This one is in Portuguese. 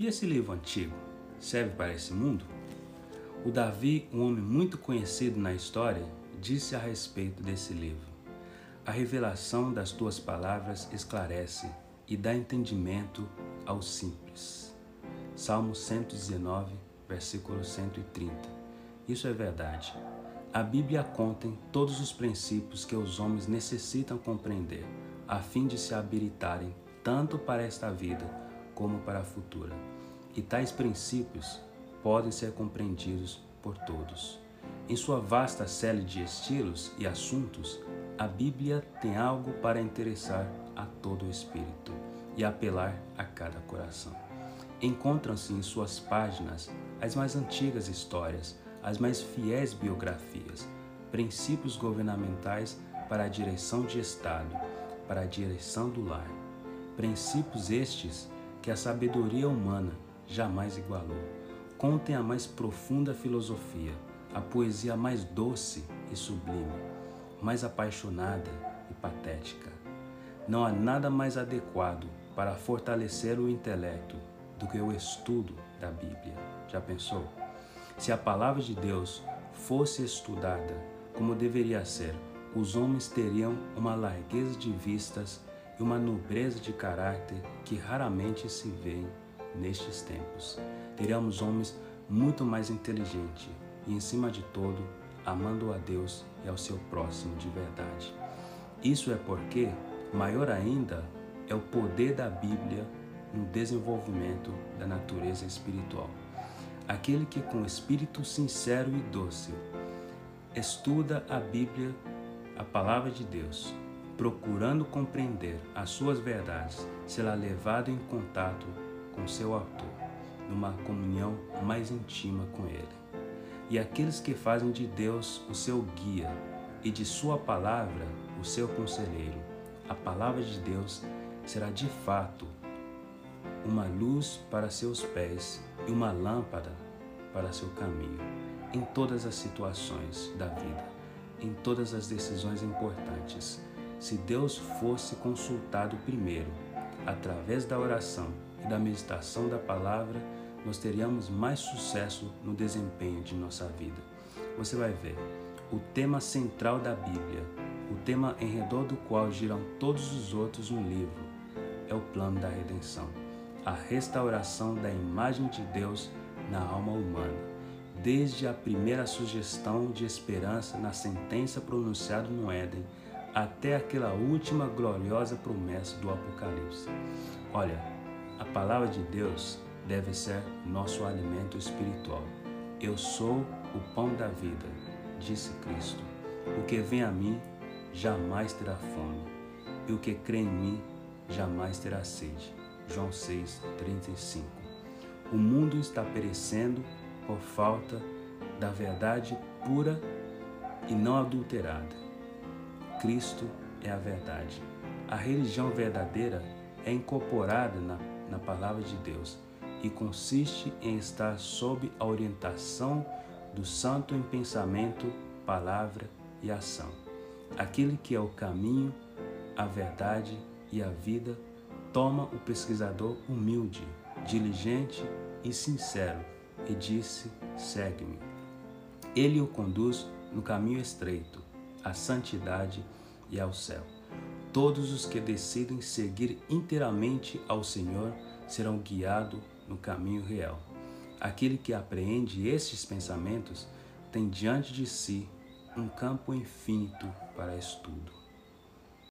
E esse livro antigo serve para esse mundo? O Davi, um homem muito conhecido na história, disse a respeito desse livro: A revelação das tuas palavras esclarece e dá entendimento aos simples. Salmo 119, versículo 130. Isso é verdade. A Bíblia contém todos os princípios que os homens necessitam compreender, a fim de se habilitarem tanto para esta vida como para a futura. E tais princípios podem ser compreendidos por todos. Em sua vasta série de estilos e assuntos, a Bíblia tem algo para interessar a todo o espírito e apelar a cada coração. Encontram-se em suas páginas as mais antigas histórias, as mais fiéis biografias, princípios governamentais para a direção de Estado, para a direção do lar. Princípios estes que a sabedoria humana jamais igualou. Contem a mais profunda filosofia, a poesia mais doce e sublime, mais apaixonada e patética. Não há nada mais adequado para fortalecer o intelecto do que o estudo da Bíblia. Já pensou? Se a palavra de Deus fosse estudada como deveria ser, os homens teriam uma largueza de vistas e uma nobreza de caráter que raramente se vê nestes tempos. Teríamos homens muito mais inteligentes, e, em cima de todo, amando a Deus e ao seu próximo de verdade. Isso é porque, maior ainda, é o poder da Bíblia no desenvolvimento da natureza espiritual. Aquele que, com espírito sincero e dócil, estuda a Bíblia, a palavra de Deus, procurando compreender as suas verdades, será levado em contato com seu autor, numa comunhão mais íntima com ele e aqueles que fazem de Deus o seu guia e de Sua palavra o seu conselheiro. A palavra de Deus será de fato uma luz para seus pés e uma lâmpada para seu caminho, em todas as situações da vida, em todas as decisões importantes. Se Deus fosse consultado primeiro, através da oração e da meditação da palavra, nós teríamos mais sucesso no desempenho de nossa vida. Você vai ver, o tema central da Bíblia, o tema em redor do qual giram todos os outros no livro, é o plano da redenção, a restauração da imagem de Deus na alma humana. Desde a primeira sugestão de esperança na sentença pronunciada no Éden, até aquela última gloriosa promessa do Apocalipse. Olha, a palavra de Deus deve ser nosso alimento espiritual. Eu sou o pão da vida, disse Cristo. O que vem a mim jamais terá fome, e o que crê em mim jamais terá sede. João 6:35. O mundo está perecendo por falta da verdade pura e não adulterada. Cristo é a verdade. A religião verdadeira é incorporada na, na palavra de Deus e consiste em estar sob a orientação do santo em pensamento, palavra e ação. Aquele que é o caminho, a verdade e a vida, toma o pesquisador humilde, diligente e sincero e disse: segue-me. Ele o conduz no caminho estreito, à santidade e ao céu. Todos os que decidem seguir inteiramente ao Senhor serão guiados no caminho real. Aquele que apreende estes pensamentos tem diante de si um campo infinito para estudo.